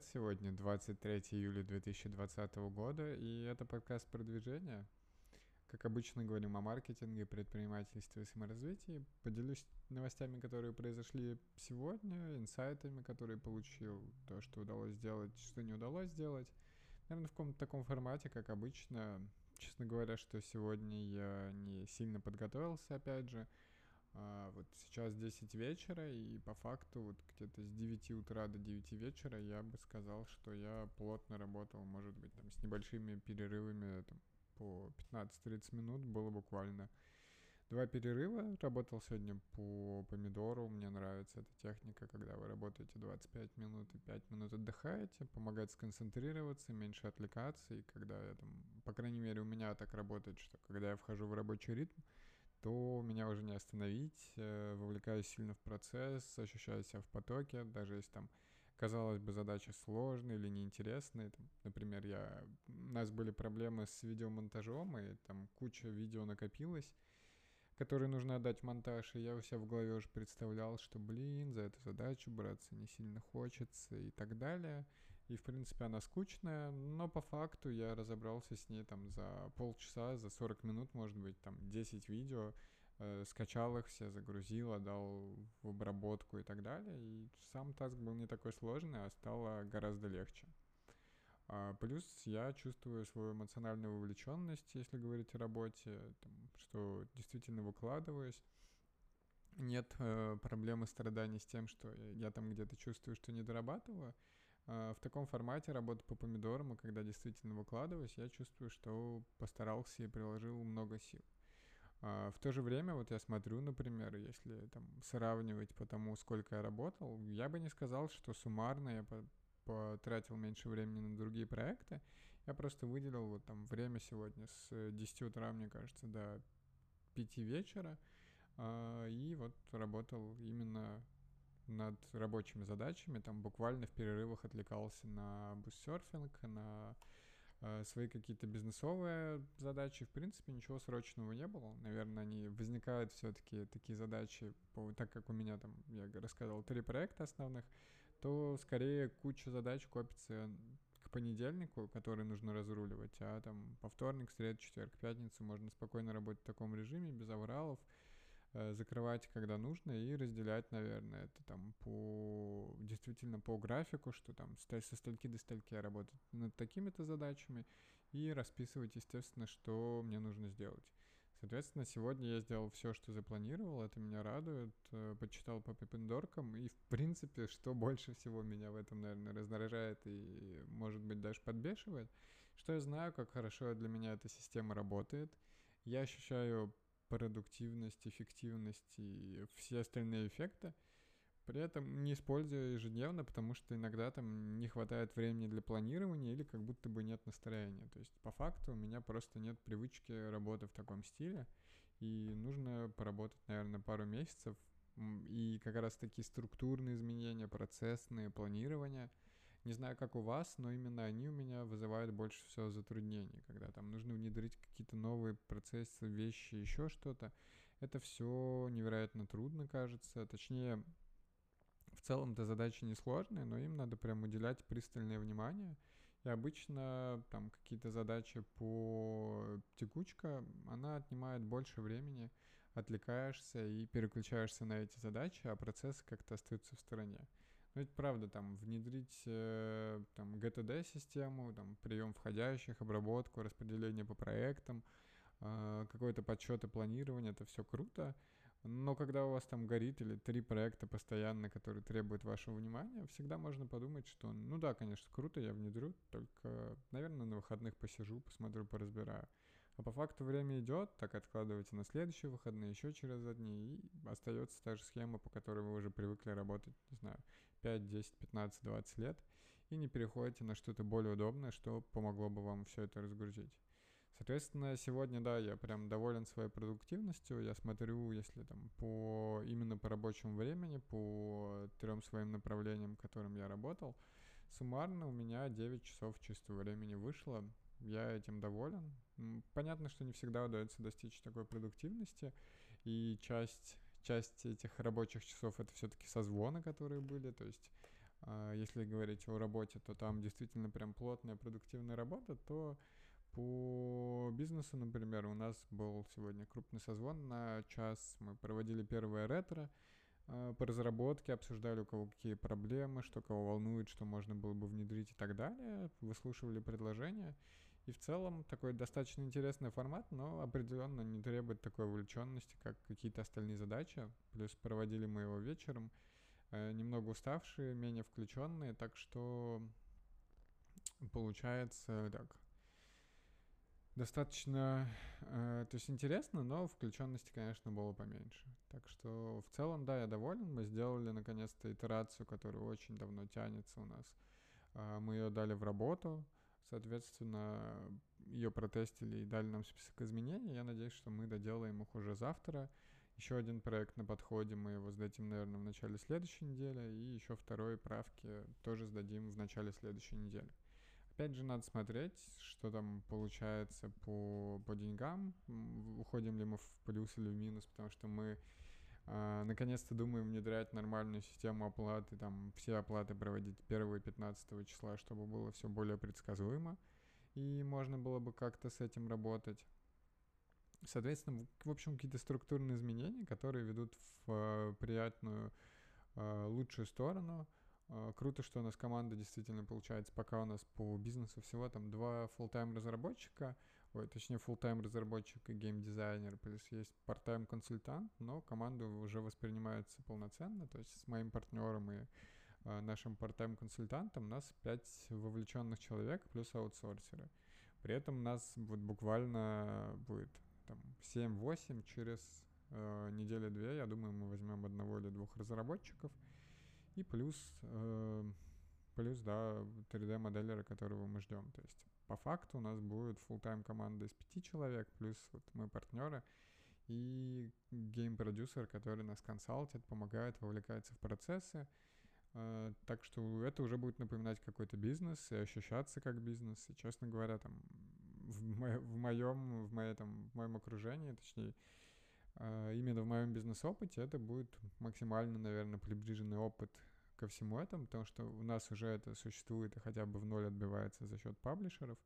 привет! Сегодня 23 июля 2020 года, и это подкаст продвижения. Как обычно говорим о маркетинге, предпринимательстве и саморазвитии. Поделюсь новостями, которые произошли сегодня, инсайтами, которые получил, то, что удалось сделать, что не удалось сделать. Наверное, в каком-то таком формате, как обычно. Честно говоря, что сегодня я не сильно подготовился, опять же. А, вот сейчас 10 вечера, и по факту вот где-то с 9 утра до 9 вечера я бы сказал, что я плотно работал, может быть, там с небольшими перерывами там, по 15-30 минут было буквально. Два перерыва. Работал сегодня по помидору. Мне нравится эта техника, когда вы работаете 25 минут и 5 минут отдыхаете. Помогает сконцентрироваться, меньше отвлекаться. И когда я там, по крайней мере, у меня так работает, что когда я вхожу в рабочий ритм, то меня уже не остановить, э, вовлекаюсь сильно в процесс, ощущаю себя в потоке, даже если там, казалось бы, задача сложная или неинтересная. Там, например, я... у нас были проблемы с видеомонтажом, и там куча видео накопилось, которые нужно отдать в монтаж, и я у себя в голове уже представлял, что, блин, за эту задачу браться не сильно хочется и так далее. И, в принципе, она скучная, но по факту я разобрался с ней там за полчаса, за 40 минут, может быть, там 10 видео, э, скачал их все, загрузил, отдал в обработку и так далее. И сам таск был не такой сложный, а стало гораздо легче. А, плюс я чувствую свою эмоциональную вовлеченность, если говорить о работе, там, что действительно выкладываюсь. Нет э, проблемы страданий с тем, что я там где-то чувствую, что не дорабатываю. А, в таком формате работы по помидорам, и когда действительно выкладываюсь, я чувствую, что постарался и приложил много сил. А, в то же время, вот я смотрю, например, если там сравнивать по тому, сколько я работал, я бы не сказал, что суммарно я потратил меньше времени на другие проекты. Я просто выделил вот там время сегодня с 10 утра, мне кажется, до 5 вечера, а, и вот работал именно над рабочими задачами, там буквально в перерывах отвлекался на буссерфинг, на э, свои какие-то бизнесовые задачи. В принципе, ничего срочного не было. Наверное, они возникают все-таки такие задачи, по, так как у меня там, я рассказывал, три проекта основных, то скорее куча задач копится к понедельнику, который нужно разруливать, а там по вторник, среду, четверг, пятницу можно спокойно работать в таком режиме, без авралов, закрывать, когда нужно, и разделять, наверное, это там по действительно по графику, что там со стальки до стальки работать над такими-то задачами, и расписывать, естественно, что мне нужно сделать. Соответственно, сегодня я сделал все, что запланировал, это меня радует, э, почитал по пипендоркам, и, в принципе, что больше всего меня в этом, наверное, раздражает и, может быть, даже подбешивает, что я знаю, как хорошо для меня эта система работает, я ощущаю продуктивность, эффективность и все остальные эффекты, при этом не используя ежедневно, потому что иногда там не хватает времени для планирования или как будто бы нет настроения. То есть по факту у меня просто нет привычки работы в таком стиле, и нужно поработать, наверное, пару месяцев, и как раз таки структурные изменения, процессные, планирование — не знаю, как у вас, но именно они у меня вызывают больше всего затруднений, когда там нужно внедрить какие-то новые процессы, вещи, еще что-то. Это все невероятно трудно, кажется. Точнее, в целом-то задачи несложные, но им надо прям уделять пристальное внимание. И обычно там какие-то задачи по текучка, она отнимает больше времени, отвлекаешься и переключаешься на эти задачи, а процессы как-то остаются в стороне. Ну, ведь правда, там, внедрить э, там, GTD-систему, там, прием входящих, обработку, распределение по проектам, э, какой-то подсчет и планирование, это все круто. Но когда у вас там горит или три проекта постоянно, которые требуют вашего внимания, всегда можно подумать, что, ну да, конечно, круто, я внедрю, только, наверное, на выходных посижу, посмотрю, поразбираю. А по факту время идет, так откладываете на следующие выходные, еще через дня, и остается та же схема, по которой вы уже привыкли работать, не знаю, 5, 10, 15, 20 лет, и не переходите на что-то более удобное, что помогло бы вам все это разгрузить. Соответственно, сегодня, да, я прям доволен своей продуктивностью. Я смотрю, если там по именно по рабочему времени, по трем своим направлениям, которым я работал, суммарно у меня 9 часов чистого времени вышло. Я этим доволен. Понятно, что не всегда удается достичь такой продуктивности, и часть, часть этих рабочих часов это все-таки созвоны, которые были, то есть А если говорить о работе, то там действительно прям плотная, продуктивная работа, то по бизнесу, например, у нас был сегодня крупный созвон на час. Мы проводили первое ретро э, по разработке, обсуждали, у кого какие проблемы, что кого волнует, что можно было бы внедрить и так далее. Выслушивали предложения. И в целом такой достаточно интересный формат, но определенно не требует такой увлеченности, как какие-то остальные задачи. Плюс проводили мы его вечером, э, немного уставшие, менее включенные, так что получается так достаточно, э, то есть интересно, но включенности, конечно, было поменьше. Так что в целом, да, я доволен. Мы сделали наконец-то итерацию, которая очень давно тянется у нас. Э, мы ее дали в работу, соответственно, ее протестили и дали нам список изменений. Я надеюсь, что мы доделаем их уже завтра. Еще один проект на подходе, мы его сдадим, наверное, в начале следующей недели, и еще второй правки тоже сдадим в начале следующей недели опять же, надо смотреть, что там получается по, по деньгам, уходим ли мы в плюс или в минус, потому что мы наконец-то думаем внедрять нормальную систему оплаты, там все оплаты проводить 1 и 15 числа, чтобы было все более предсказуемо, и можно было бы как-то с этим работать. Соответственно, в общем, какие-то структурные изменения, которые ведут в э, приятную, э, лучшую сторону – а, круто, что у нас команда действительно получается, пока у нас по бизнесу всего там два full-time разработчика, ой, точнее full-time разработчик и геймдизайнер, плюс есть part-time консультант, но команда уже воспринимается полноценно, то есть с моим партнером и э, нашим part-time консультантом у нас пять вовлеченных человек плюс аутсорсеры. При этом нас вот буквально будет там 7-8 через э, неделю-две, я думаю, мы возьмем одного или двух разработчиков — и плюс, э, плюс, да, 3D-моделеры, которого мы ждем. То есть по факту у нас будет full-time команда из пяти человек, плюс вот мы партнеры и гейм-продюсер, который нас консалтит, помогает, вовлекается в процессы. Uh, так что это уже будет напоминать какой-то бизнес и ощущаться как бизнес. И, честно говоря, там в, мо- в моем, в моей, там, в моем окружении, точнее, uh, именно в моем бизнес-опыте это будет максимально, наверное, приближенный опыт ко всему этому, потому что у нас уже это существует и хотя бы в ноль отбивается за счет паблишеров.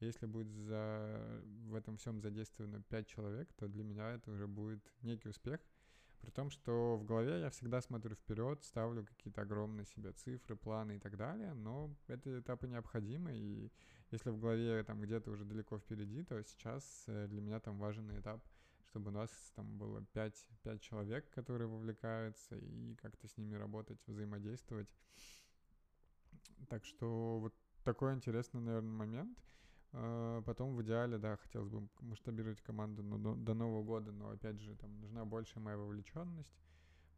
Если будет за, в этом всем задействовано 5 человек, то для меня это уже будет некий успех. При том, что в голове я всегда смотрю вперед, ставлю какие-то огромные себе цифры, планы и так далее, но эти этапы необходимы, и если в голове там где-то уже далеко впереди, то сейчас э, для меня там важен этап — чтобы у нас там было 5, 5 человек, которые вовлекаются, и как-то с ними работать, взаимодействовать. Так что вот такой интересный, наверное, момент. А, потом в идеале, да, хотелось бы масштабировать команду но до, Нового года, но опять же, там нужна большая моя вовлеченность.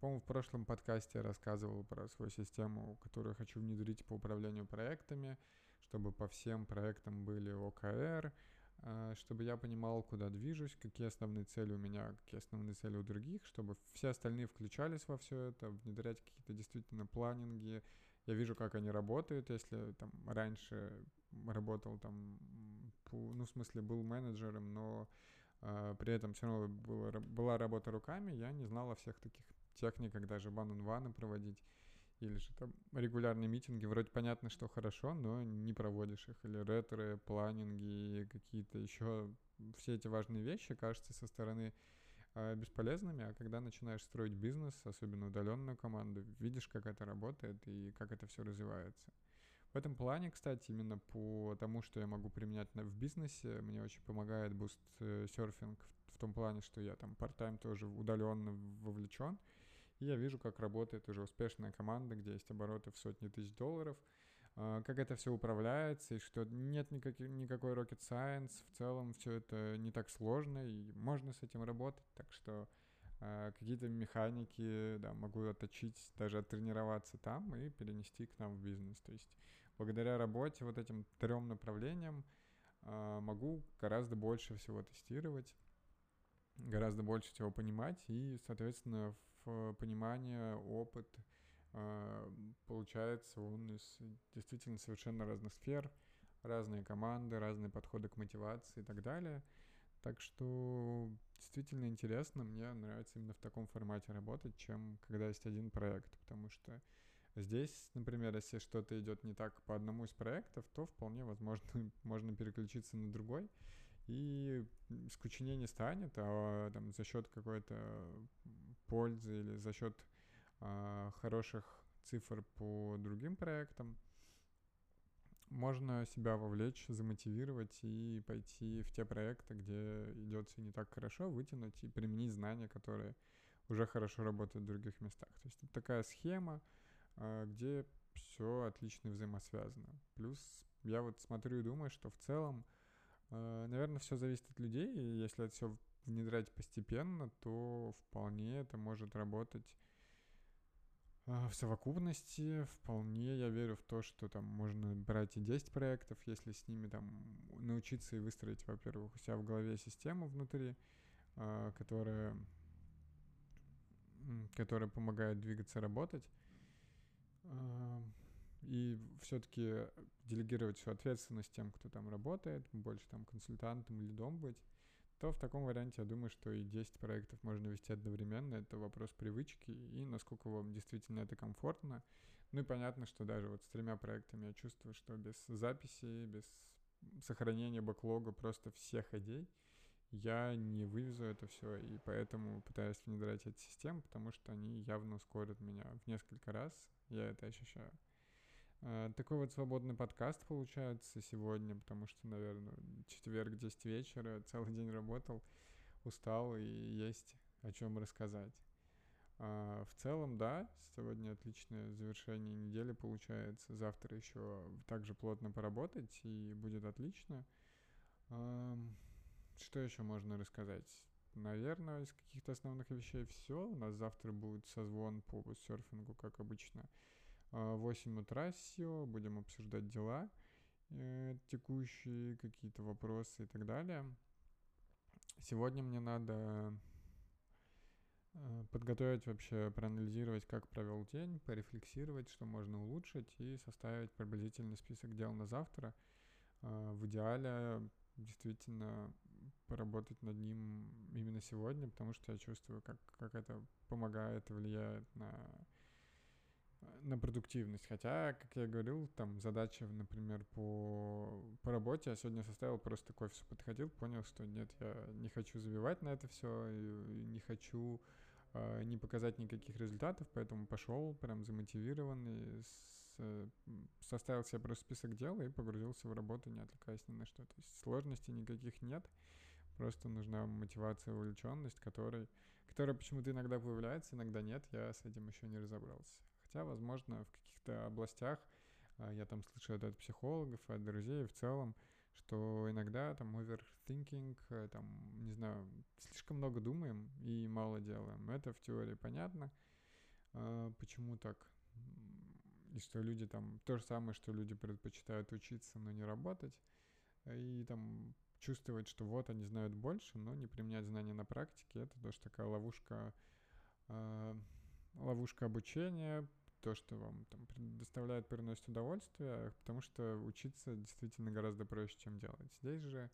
По-моему, в прошлом подкасте я рассказывал про свою систему, которую хочу внедрить по управлению проектами, чтобы по всем проектам были ОКР, чтобы я понимал, куда движусь, какие основные цели у меня, какие основные цели у других, чтобы все остальные включались во все это, внедрять какие-то действительно планинги. Я вижу, как они работают, если там раньше работал там, ну, в смысле, был менеджером, но э, при этом все равно было, была работа руками, я не знал о всех таких техниках, даже one-on-one проводить или же там регулярные митинги, вроде понятно, что хорошо, но не проводишь их, или ретры, планинги, какие-то еще, все эти важные вещи кажутся со стороны э, бесполезными, а когда начинаешь строить бизнес, особенно удаленную команду, видишь, как это работает и как это все развивается. В этом плане, кстати, именно по тому, что я могу применять в бизнесе, мне очень помогает буст э, серфинг в, в том плане, что я там part-time тоже удаленно вовлечен, и я вижу, как работает уже успешная команда, где есть обороты в сотни тысяч долларов, а, как это все управляется, и что нет никаких, никакой rocket science, в целом все это не так сложно, и можно с этим работать, так что а, какие-то механики, да, могу отточить, даже оттренироваться там и перенести к нам в бизнес. То есть благодаря работе вот этим трем направлениям а, могу гораздо больше всего тестировать, гораздо больше всего понимать и, соответственно, понимание, опыт, э, получается он из действительно совершенно разных сфер, разные команды, разные подходы к мотивации и так далее. Так что действительно интересно, мне нравится именно в таком формате работать, чем когда есть один проект, потому что Здесь, например, если что-то идет не так по одному из проектов, то вполне возможно можно переключиться на другой, и скучнее не станет, а там за счет какой-то пользы или за счет а, хороших цифр по другим проектам можно себя вовлечь, замотивировать и пойти в те проекты, где идет все не так хорошо, вытянуть и применить знания, которые уже хорошо работают в других местах. То есть это такая схема, а, где все отлично взаимосвязано. Плюс я вот смотрю и думаю, что в целом, а, наверное, все зависит от людей, и если это все внедрять постепенно, то вполне это может работать а, в совокупности вполне я верю в то, что там можно брать и 10 проектов, если с ними там научиться и выстроить, во-первых, у себя в голове систему внутри, которая, которая помогает двигаться, работать. И все-таки делегировать всю ответственность тем, кто там работает, больше там консультантом или дом быть, то в таком варианте я думаю, что и 10 проектов можно вести одновременно. Это вопрос привычки и насколько вам действительно это комфортно. Ну и понятно, что даже вот с тремя проектами я чувствую, что без записи, без сохранения бэклога просто всех идей я не вывезу это все, и поэтому пытаюсь внедрять эти системы, потому что они явно ускорят меня в несколько раз, я это ощущаю. А, такой вот свободный подкаст получается сегодня, потому что, наверное, четверг, 10 вечера, целый день работал, устал и есть о чем рассказать. А в целом, да, сегодня отличное завершение недели получается. Завтра еще также плотно поработать, и будет отлично. Что еще можно рассказать? Наверное, из каких-то основных вещей все. У нас завтра будет созвон по серфингу, как обычно. 8 утра все, будем обсуждать дела э, текущие, какие-то вопросы и так далее. Сегодня мне надо э, подготовить вообще, проанализировать, как провел день, порефлексировать, что можно улучшить и составить приблизительный список дел на завтра. Э, в идеале действительно поработать над ним именно сегодня, потому что я чувствую, как, как это помогает и влияет на, на продуктивность. Хотя, как я говорил, там задача, например, по, по работе я сегодня составил, просто к офису подходил, понял, что нет, я не хочу забивать на это все, не хочу э, не показать никаких результатов, поэтому пошел прям замотивированный, с, составил себе просто список дел и погрузился в работу, не отвлекаясь ни на что. То есть сложностей никаких нет. Просто нужна мотивация, увлеченность, которой, которая почему-то иногда появляется, иногда нет. Я с этим еще не разобрался. Хотя, возможно, в каких-то областях а, я там слышу от психологов, от друзей в целом, что иногда там overthinking, э, там, не знаю, слишком много думаем и мало делаем. Это в теории понятно. А, почему так? И что люди там... То же самое, что люди предпочитают учиться, но не работать. И там чувствовать, что вот они знают больше, но не применять знания на практике, это тоже такая ловушка, э, ловушка обучения, то, что вам там предоставляет, приносит удовольствие, потому что учиться действительно гораздо проще, чем делать. Здесь же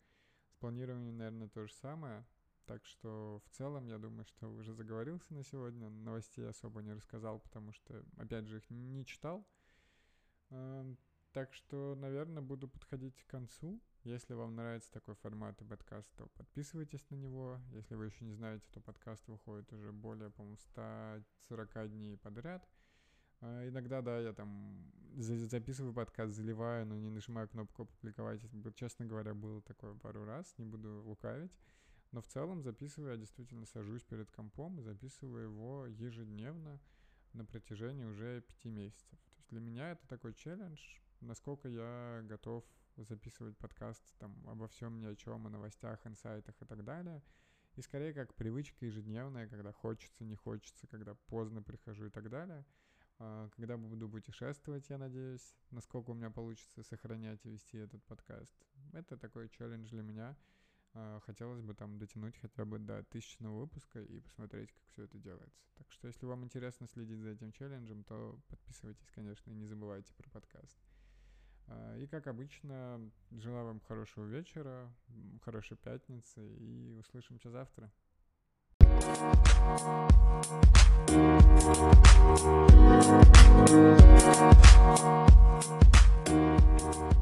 с планированием, наверное, то же самое. Так что в целом, я думаю, что уже заговорился на сегодня. Новостей особо не рассказал, потому что, опять же, их не читал. Эм, так что, наверное, буду подходить к концу. Если вам нравится такой формат и подкаст, то подписывайтесь на него. Если вы еще не знаете, то подкаст выходит уже более, по-моему, 140 дней подряд. А иногда, да, я там записываю подкаст, заливаю, но не нажимаю кнопку «Опубликовать». Честно говоря, было такое пару раз, не буду лукавить. Но в целом записываю, я действительно сажусь перед компом и записываю его ежедневно на протяжении уже пяти месяцев. То есть для меня это такой челлендж, насколько я готов записывать подкаст там обо всем ни о чем, о новостях, инсайтах и так далее. И скорее как привычка ежедневная, когда хочется, не хочется, когда поздно прихожу и так далее. А, когда буду путешествовать, я надеюсь, насколько у меня получится сохранять и вести этот подкаст. Это такой челлендж для меня. А, хотелось бы там дотянуть хотя бы до тысячного выпуска и посмотреть, как все это делается. Так что, если вам интересно следить за этим челленджем, то подписывайтесь, конечно, и не забывайте про подкаст. А, и, как обычно, желаю вам хорошего вечера, хорошей пятницы и услышимся завтра. Thank you.